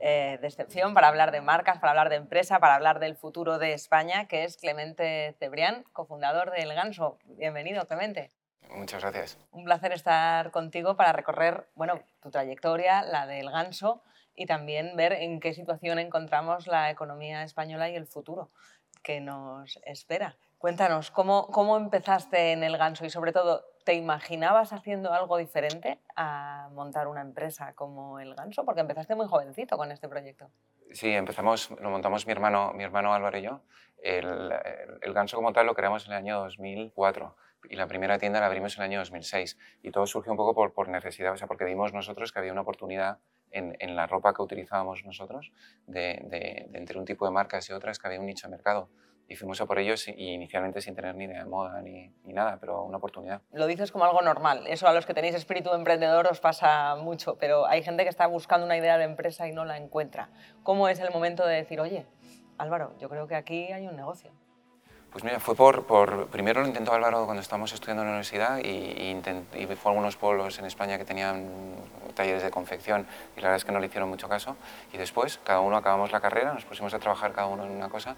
eh, de excepción para hablar de marcas, para hablar de empresa, para hablar del futuro de España, que es Clemente Cebrián, cofundador del Ganso. Bienvenido, Clemente. Muchas gracias. Un placer estar contigo para recorrer bueno, tu trayectoria, la del Ganso, y también ver en qué situación encontramos la economía española y el futuro que nos espera. Cuéntanos, ¿cómo, cómo empezaste en el Ganso y sobre todo, ¿te imaginabas haciendo algo diferente a montar una empresa como el Ganso? Porque empezaste muy jovencito con este proyecto. Sí, empezamos, lo montamos mi hermano, mi hermano Álvaro y yo. El, Ganso como tal lo creamos en el año 2004 y la primera tienda la abrimos en el año 2006 y todo surgió un poco por, necesidad, o sea, porque vimos nosotros que había una oportunidad en, la ropa que utilizábamos nosotros, de, entre un tipo de marcas y otras, que había un nicho de mercado y fuimos a por ellos y inicialmente sin tener ni idea de moda ni, ni, nada, pero una oportunidad. Lo dices como algo normal, eso a los que tenéis espíritu emprendedor os pasa mucho, pero hay gente que está buscando una idea de empresa y no la encuentra. ¿Cómo es el momento de decir, oye, Álvaro, yo creo que aquí hay un negocio? Pues mira, fue por, por, primero lo intentó Álvaro cuando estábamos estudiando en la universidad y, y, y fue a algunos pueblos en España que tenían talleres de confección y la verdad es que no le hicieron mucho caso. Y después, cada uno acabamos la carrera, nos pusimos a trabajar cada uno en una cosa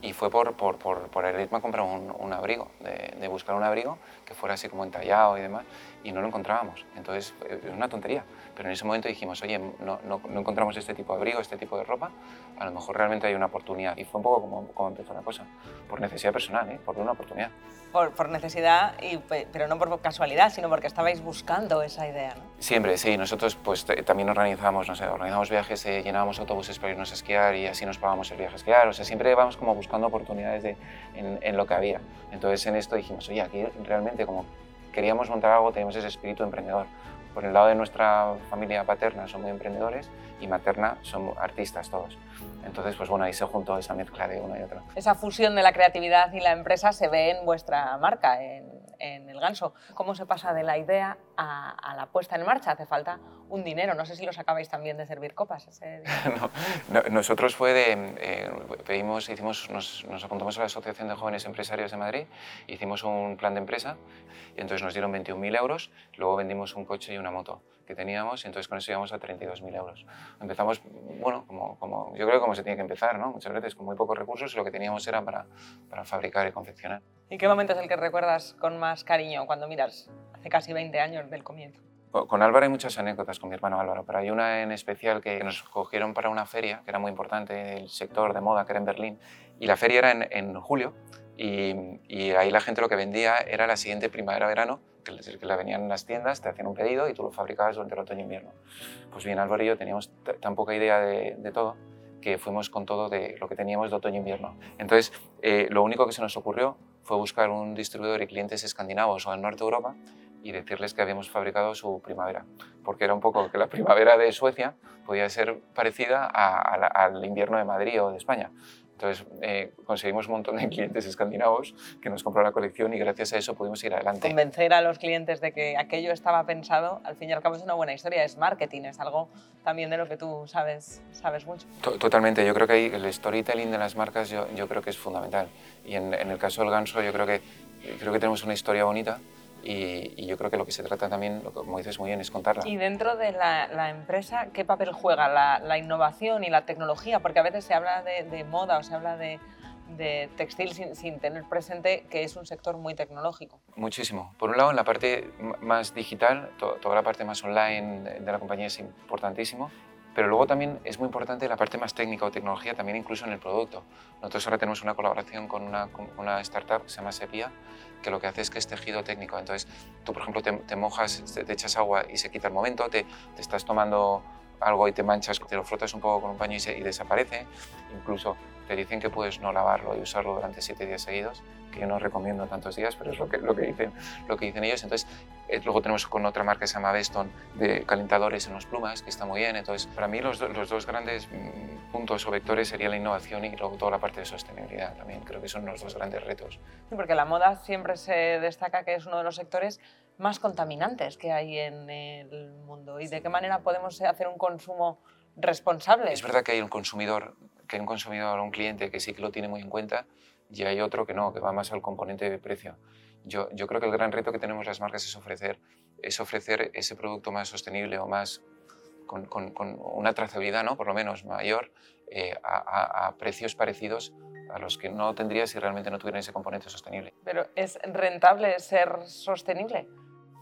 y fue por, por, por, por el irme a comprar un, un abrigo, de, de, buscar un abrigo que fuera así como entallado y demás y no lo encontrábamos. Entonces, es una tontería, pero en ese momento dijimos, oye, no, no, no, encontramos este tipo de abrigo, este tipo de ropa, a lo mejor realmente hay una oportunidad. Y fue un poco como, como empezó la cosa, por necesidad personal, ¿eh? por una oportunidad. Por, por, necesidad, y, pero no por casualidad, sino porque estabais buscando esa idea, ¿no? Siempre, sí. Nosotros pues también organizábamos, no sé, organizábamos viajes, eh, llenábamos autobuses para irnos a esquiar y así nos pagábamos el viaje a esquiar. O sea, siempre íbamos como buscando oportunidades de, en, en lo que había. Entonces en esto dijimos, oye, aquí realmente como queríamos montar algo, teníamos ese espíritu emprendedor. Por el lado de nuestra familia paterna son muy emprendedores y materna son artistas todos. Entonces, pues bueno, ahí se juntó esa mezcla de uno y otro. Esa fusión de la creatividad y la empresa se ve en vuestra marca, en, en el ganso. ¿Cómo se pasa de la idea a, a, la puesta en marcha? Hace falta un dinero. No sé si lo sacabais también de servir copas. Ese no, no, nosotros fue de... Eh, pedimos, hicimos, nos, nos, apuntamos a la Asociación de Jóvenes Empresarios de Madrid, hicimos un plan de empresa y entonces nos dieron 21.000 euros, luego vendimos un coche y una moto que teníamos y entonces con eso íbamos a 32.000 euros. Empezamos, bueno, como, como, yo creo que como se tiene que empezar, ¿no? Muchas veces con muy pocos recursos y lo que teníamos era para, para fabricar y confeccionar. ¿Y qué momento es el que recuerdas con más cariño cuando miras hace casi 20 años del comienzo? Con Álvaro hay muchas anécdotas con mi hermano Álvaro, pero hay una en especial que nos cogieron para una feria que era muy importante del sector de moda, que era en Berlín, y la feria era en, en julio, y, y, ahí la gente lo que vendía era la siguiente primavera-verano, que, que la venían en las tiendas, te hacían un pedido y tú lo fabricabas durante el otoño-invierno. Pues bien, Álvaro y yo teníamos tan poca idea de, de todo que fuimos con todo de lo que teníamos de otoño-invierno. Entonces, eh, lo único que se nos ocurrió fue buscar un distribuidor y clientes escandinavos o del norte de Europa y decirles que habíamos fabricado su primavera, porque era un poco que la primavera de Suecia podía ser parecida a, a la, al invierno de Madrid o de España. Entonces eh, conseguimos un montón de clientes escandinavos que nos compraron la colección y gracias a eso pudimos ir adelante. Convencer a los clientes de que aquello estaba pensado, al fin y al cabo es una buena historia, es marketing, es algo también de lo que tú sabes, sabes mucho. Totalmente, yo creo que ahí el storytelling de las marcas yo, yo creo que es fundamental. Y en, en el caso del ganso yo creo que, creo que tenemos una historia bonita y, y, yo creo que lo que se trata también, como dices muy bien, es contarla. Y dentro de la, la empresa, ¿qué papel juega la, la, innovación y la tecnología? Porque a veces se habla de, de moda o se habla de, de textil sin, sin, tener presente que es un sector muy tecnológico. Muchísimo. Por un lado, en la parte más digital, to, toda la parte más online de la compañía es importantísimo. Pero luego también es muy importante la parte más técnica o tecnología, también incluso en el producto. Nosotros ahora tenemos una colaboración con una, startup que se llama Sepia, que lo que hace es que es tejido técnico. Entonces, tú, por ejemplo, te, te mojas, te, te, echas agua y se quita el momento, te, te, estás tomando algo y te manchas, te lo frotas un poco con un paño y, desaparece. Incluso te dicen que puedes no lavarlo y usarlo durante siete días seguidos que yo no recomiendo tantos días, pero es lo que, lo que, dicen, lo que dicen ellos. Entonces, eh, luego tenemos con otra marca que se llama Beston de calentadores en los plumas, que está muy bien. Entonces, para mí los, los dos grandes mm, puntos o vectores serían la innovación y luego toda la parte de sostenibilidad también. Creo que son los dos grandes retos. Sí, porque la moda siempre se destaca que es uno de los sectores más contaminantes que hay en el mundo. ¿Y de qué manera podemos hacer un consumo responsable? Es verdad que hay un consumidor, que hay un consumidor, un cliente que sí que lo tiene muy en cuenta y hay otro que no, que va más al componente de precio. Yo, yo creo que el gran reto que tenemos las marcas es ofrecer, es ofrecer ese producto más sostenible o más con, con, con una trazabilidad, ¿no? por lo menos mayor, eh, a, a, precios parecidos a los que no tendría si realmente no tuvieran ese componente sostenible. Pero ¿es rentable ser sostenible?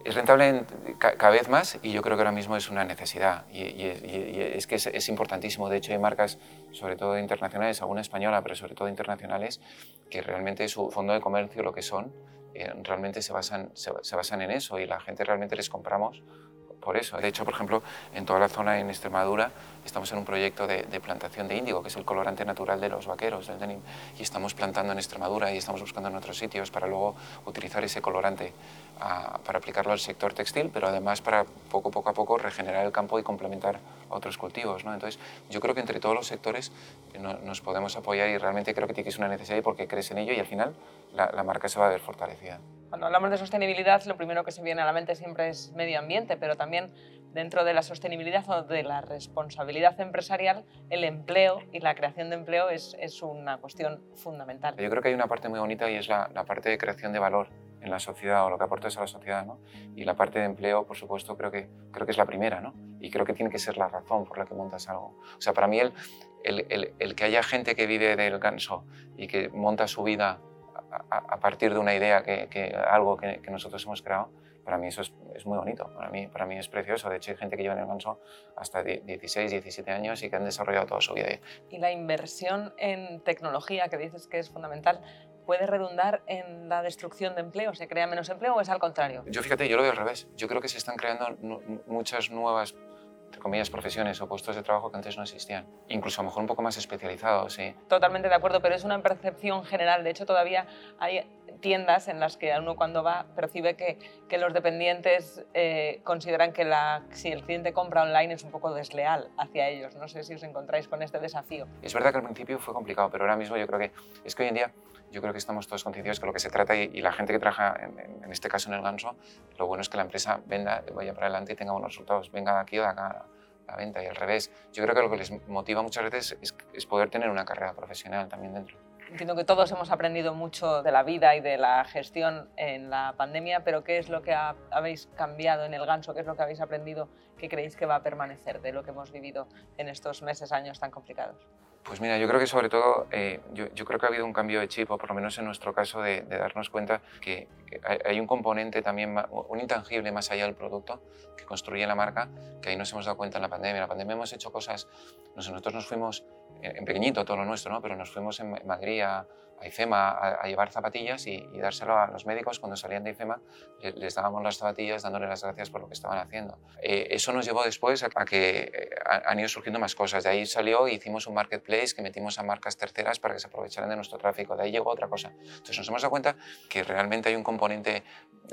Es rentable cada vez más y yo creo que ahora mismo es una necesidad y, y, y es que es, es, importantísimo. De hecho, hay marcas, sobre todo internacionales, alguna española, pero sobre todo internacionales, que realmente su fondo de comercio, lo que son, eh, realmente se basan, se, se basan en eso y la gente realmente les compramos por eso. De hecho, por ejemplo, en toda la zona en Extremadura estamos en un proyecto de, plantación de índigo, que es el colorante natural de los vaqueros, del denim, y estamos plantando en Extremadura y estamos buscando en otros sitios para luego utilizar ese colorante a, para aplicarlo al sector textil, pero además para poco, a poco regenerar el campo y complementar otros cultivos. ¿no? Entonces, yo creo que entre todos los sectores no, nos podemos apoyar y realmente creo que que ser una necesidad porque crees en ello y al final la marca se va a ver fortalecida. Cuando hablamos de sostenibilidad, lo primero que se viene a la mente siempre es medio ambiente, pero también dentro de la sostenibilidad o de la responsabilidad empresarial, el empleo y la creación de empleo es, es una cuestión fundamental. Yo creo que hay una parte muy bonita y es la, la parte de creación de valor en la sociedad o lo que aportas a la sociedad. ¿no? Y la parte de empleo, por supuesto, creo que, creo que es la primera. ¿no? Y creo que tiene que ser la razón por la que montas algo. O sea, para mí el, el, el, el que haya gente que vive del ganso y que monta su vida a, a partir de una idea, que, que algo que, que, nosotros hemos creado, para mí eso es, es, muy bonito, para mí, para mí es precioso. De hecho, hay gente que lleva en el ganso hasta 16, 17 años y que han desarrollado toda su vida. Y la inversión en tecnología, que dices que es fundamental, ¿puede redundar en la destrucción de empleo? ¿Se crea menos empleo o es al contrario? Yo fíjate, yo lo veo al revés. Yo creo que se están creando muchas nuevas entre comillas, profesiones o puestos de trabajo que antes no existían. Incluso a lo mejor un poco más especializados, sí. Totalmente de acuerdo, pero es una percepción general. De hecho, todavía hay tiendas en las que uno cuando va percibe que, que los dependientes eh, consideran que la, si el cliente compra online es un poco desleal hacia ellos. No sé si os encontráis con este desafío. Es verdad que al principio fue complicado, pero ahora mismo yo creo que es que hoy en día yo creo que estamos todos concienciados que lo que se trata y, y la gente que trabaja, en, en, este caso en el ganso, lo bueno es que la empresa venda, vaya para adelante y tenga buenos resultados. Venga de aquí o de acá la venta y al revés. Yo creo que lo que les motiva muchas veces es, es poder tener una carrera profesional también dentro. Entiendo que todos hemos aprendido mucho de la vida y de la gestión en la pandemia, pero ¿qué es lo que ha, habéis cambiado en el ganso? ¿Qué es lo que habéis aprendido que creéis que va a permanecer de lo que hemos vivido en estos meses, años tan complicados? Pues mira, yo creo que sobre todo, eh, yo, creo que ha habido un cambio de chip, o por lo menos en nuestro caso, de, de darnos cuenta que, que hay, hay, un componente también, un intangible más allá del producto que construye la marca, que ahí nos hemos dado cuenta en la pandemia. En la pandemia hemos hecho cosas, nosotros nos fuimos en, pequeñito todo lo nuestro, ¿no? pero nos fuimos en, Madrid a, a IFEMA a, llevar zapatillas y, dárselo a los médicos cuando salían de IFEMA, les, les dábamos las zapatillas dándoles las gracias por lo que estaban haciendo. Eh, eso nos llevó después a, a que eh, han ido surgiendo más cosas. De ahí salió, hicimos un marketplace que metimos a marcas terceras para que se aprovecharan de nuestro tráfico. De ahí llegó otra cosa. Entonces nos hemos dado cuenta que realmente hay un componente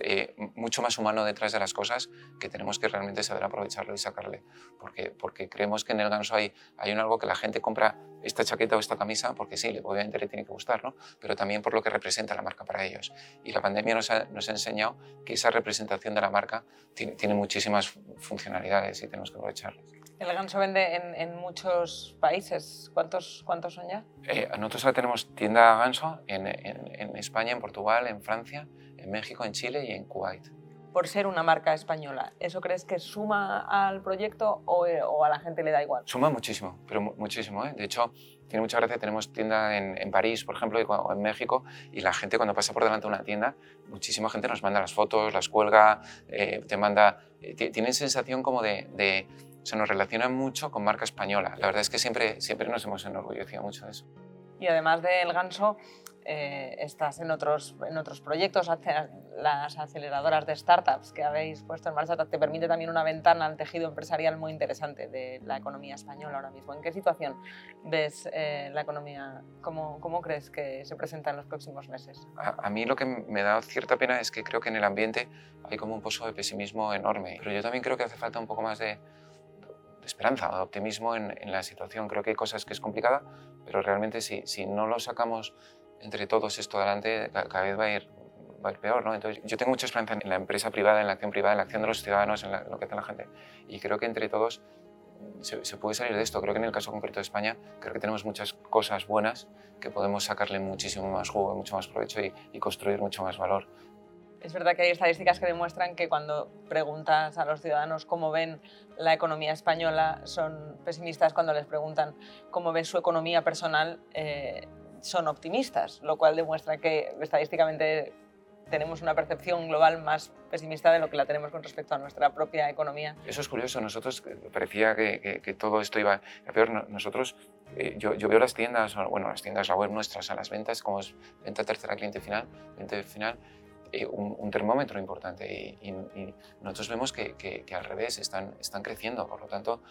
eh, mucho más humano detrás de las cosas que tenemos que realmente saber aprovecharlo y sacarle. Porque, porque creemos que en el ganso hay, hay un algo que la gente compra esta chaqueta o esta camisa porque sí, obviamente le tiene que gustar, ¿no? pero también por lo que representa la marca para ellos. Y la pandemia nos ha, nos ha enseñado que esa representación de la marca tiene, tiene muchísimas funcionalidades y tenemos que aprovecharlas. El ganso vende en, en, muchos países. ¿Cuántos, cuántos son ya? Eh, nosotros ahora tenemos tienda ganso en, en, en, España, en Portugal, en Francia, en México, en Chile y en Kuwait. Por ser una marca española, ¿eso crees que suma al proyecto o, o a la gente le da igual? Suma muchísimo, pero muchísimo. ¿eh? De hecho, tiene mucha gracia. Tenemos tienda en, en, París, por ejemplo, o en México, y la gente cuando pasa por delante de una tienda, muchísima gente nos manda las fotos, las cuelga, eh, te manda... Eh, tienen sensación como de, de se nos relaciona mucho con marca española. La verdad es que siempre, siempre nos hemos enorgullecido mucho de eso. Y además del ganso, eh, estás en otros, en otros proyectos, las aceleradoras de startups que habéis puesto en marcha te permite también una ventana al tejido empresarial muy interesante de la economía española ahora mismo. ¿En qué situación ves eh, la economía? ¿Cómo, ¿Cómo, crees que se presenta en los próximos meses? A, mí lo que me da cierta pena es que creo que en el ambiente hay como un pozo de pesimismo enorme, pero yo también creo que hace falta un poco más de, esperanza optimismo en, en, la situación. Creo que hay cosas que es complicada, pero realmente si, si no lo sacamos entre todos esto adelante, cada vez va a ir, va a ir peor. ¿no? Entonces, yo tengo mucha esperanza en la empresa privada, en la acción privada, en la acción de los ciudadanos, en, lo que hace la gente. Y creo que entre todos se, puede salir de esto. Creo que en el caso concreto de España, creo que tenemos muchas cosas buenas que podemos sacarle muchísimo más jugo, mucho más provecho y, y construir mucho más valor. Es verdad que hay estadísticas que demuestran que cuando preguntas a los ciudadanos cómo ven la economía española, son pesimistas cuando les preguntan cómo ven su economía personal, eh, son optimistas, lo cual demuestra que estadísticamente tenemos una percepción global más pesimista de lo que la tenemos con respecto a nuestra propia economía. Eso es curioso, nosotros parecía que, que, todo esto iba a peor. Nosotros, eh, yo, yo, veo las tiendas, bueno, las tiendas, la web nuestras, a las ventas, como es venta tercera cliente final, cliente final, eh, un, termómetro importante y, nosotros vemos que, que, al revés están, están creciendo, por lo tanto,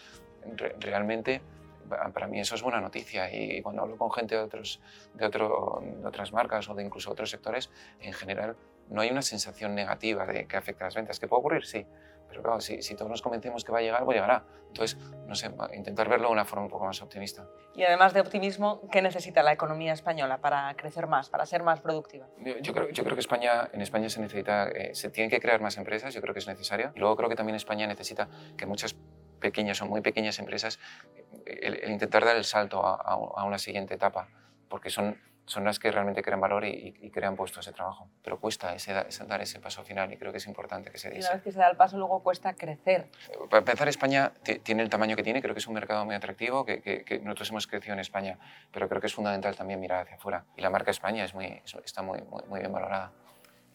realmente para mí eso es buena noticia. Y cuando hablo con gente de, otros, de, otro, de otras marcas o de incluso otros sectores, en general no hay una sensación negativa de que afecta a las ventas. ¿Que puede ocurrir? Sí. Pero claro, si, si, todos nos convencemos que va a llegar, pues llegará. Entonces, no sé, intentar verlo de una forma un poco más optimista. Y además de optimismo, ¿qué necesita la economía española para crecer más, para ser más productiva? Yo, creo, yo creo que España, en España se necesita, eh, se tienen que crear más empresas, yo creo que es necesario. Y luego creo que también España necesita que muchas pequeñas o muy pequeñas empresas el, intentar dar el salto a, una siguiente etapa, porque son, son las que realmente crean valor y, crean puestos de trabajo. Pero cuesta ese, dar ese paso final y creo que es importante que se dé. Una vez que se da el paso, luego cuesta crecer. Para empezar, España tiene el tamaño que tiene, creo que es un mercado muy atractivo, que, que, nosotros hemos crecido en España, pero creo que es fundamental también mirar hacia afuera. Y la marca España es muy, está muy, muy bien valorada.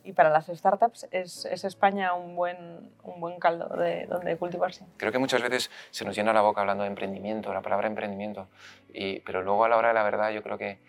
Y para las startups, ¿es, ¿es, España un buen, un buen caldo de donde cultivarse? Creo que muchas veces se nos llena la boca hablando de emprendimiento, la palabra emprendimiento, y, pero luego a la hora de la verdad yo creo que,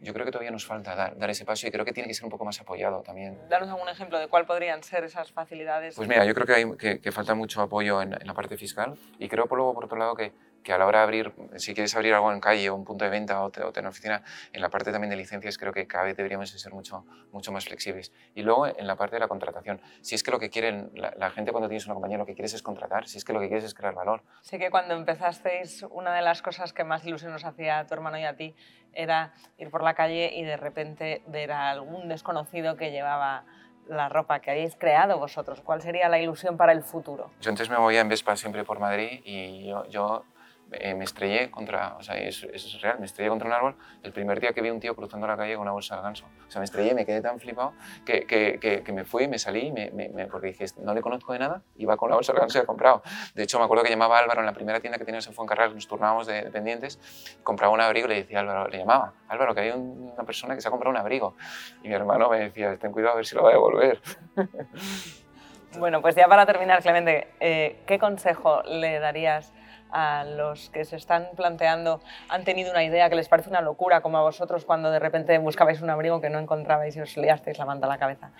yo creo que todavía nos falta dar, dar, ese paso y creo que tiene que ser un poco más apoyado también. Danos algún ejemplo de cuál podrían ser esas facilidades. Pues mira, yo creo que, hay, que, que falta mucho apoyo en, en, la parte fiscal y creo por luego, por otro lado, que, que a la hora de abrir, si quieres abrir algo en calle o un punto de venta o, tener oficina, en la parte también de licencias creo que cada vez deberíamos ser mucho, mucho más flexibles. Y luego en la parte de la contratación, si es que lo que quieren, la, gente cuando tienes una compañía lo que quieres es contratar, si es que lo que quieres es crear valor. Sé que cuando empezasteis, una de las cosas que más ilusión nos hacía a tu hermano y a ti era ir por la calle y de repente ver a algún desconocido que llevaba la ropa que habéis creado vosotros? ¿Cuál sería la ilusión para el futuro? Yo antes me movía en Vespa siempre por Madrid y yo, yo eh, me estrellé contra, o sea, es, es, real, me estrellé contra un árbol el primer día que vi un tío cruzando la calle con una bolsa de ganso. O sea, me estrellé, me quedé tan flipado que, que, que, me fui, me salí, me, me, porque dije, no le conozco de nada, iba con la bolsa de ganso y he comprado. De hecho, me acuerdo que llamaba a Álvaro en la primera tienda que teníamos en Fuencarral, nos turnábamos de dependientes, compraba un abrigo y le decía a Álvaro, le llamaba, Álvaro, que hay una persona que se ha comprado un abrigo. Y mi hermano me decía, ten cuidado a ver si lo va a devolver. Bueno, pues ya para terminar, Clemente, eh, ¿qué consejo le darías a los que se están planteando, han tenido una idea que les parece una locura, como a vosotros cuando de repente buscabais un abrigo que no encontrabais y os liasteis la manta a la cabeza?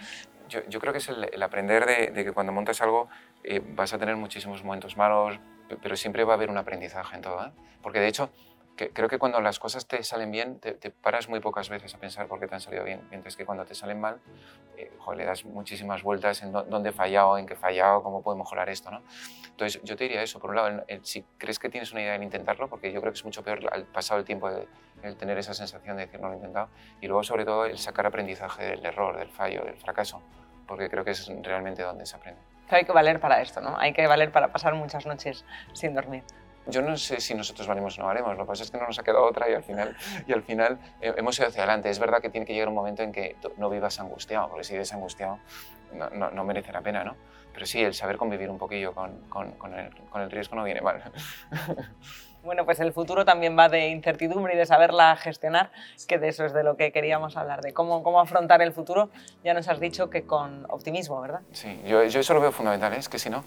Yo, creo que es el, aprender de, de, que cuando montas algo eh, vas a tener muchísimos momentos malos, pero siempre va a haber un aprendizaje en todo. ¿eh? Porque de hecho, creo que cuando las cosas te salen bien, te, paras muy pocas veces a pensar por qué te han salido bien, mientras que cuando te salen mal, eh, le das muchísimas vueltas en dónde he fallado, en qué he fallado, cómo puedo mejorar esto. ¿no? Entonces, yo te diría eso, por un lado, si crees que tienes una idea en intentarlo, porque yo creo que es mucho peor al pasado el tiempo de, el tener esa sensación de decir no lo he intentado, y luego, sobre todo, el sacar aprendizaje del error, del fallo, del fracaso, porque creo que es realmente donde se aprende. Hay que valer para esto, ¿no? Hay que valer para pasar muchas noches sin dormir yo no sé si nosotros valemos o no valemos, lo que pasa es que no nos ha quedado otra y al final, y al final eh, hemos ido hacia adelante. Es verdad que tiene que llegar un momento en que no vivas angustiado, porque si vives angustiado no, no, no merece la pena, ¿no? Pero sí, el saber convivir un poquillo con, con, con, el, con el riesgo no viene mal. Bueno, pues el futuro también va de incertidumbre y de saberla gestionar, que de eso es de lo que queríamos hablar, de cómo, cómo afrontar el futuro. Ya nos has dicho que con optimismo, ¿verdad? Sí, yo, yo eso lo veo fundamental, ¿eh? es que si no...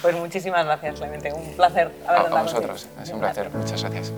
Pues muchísimas gracias, Clemente. Un placer haber A, a vosotros, es un placer. Muchas gracias.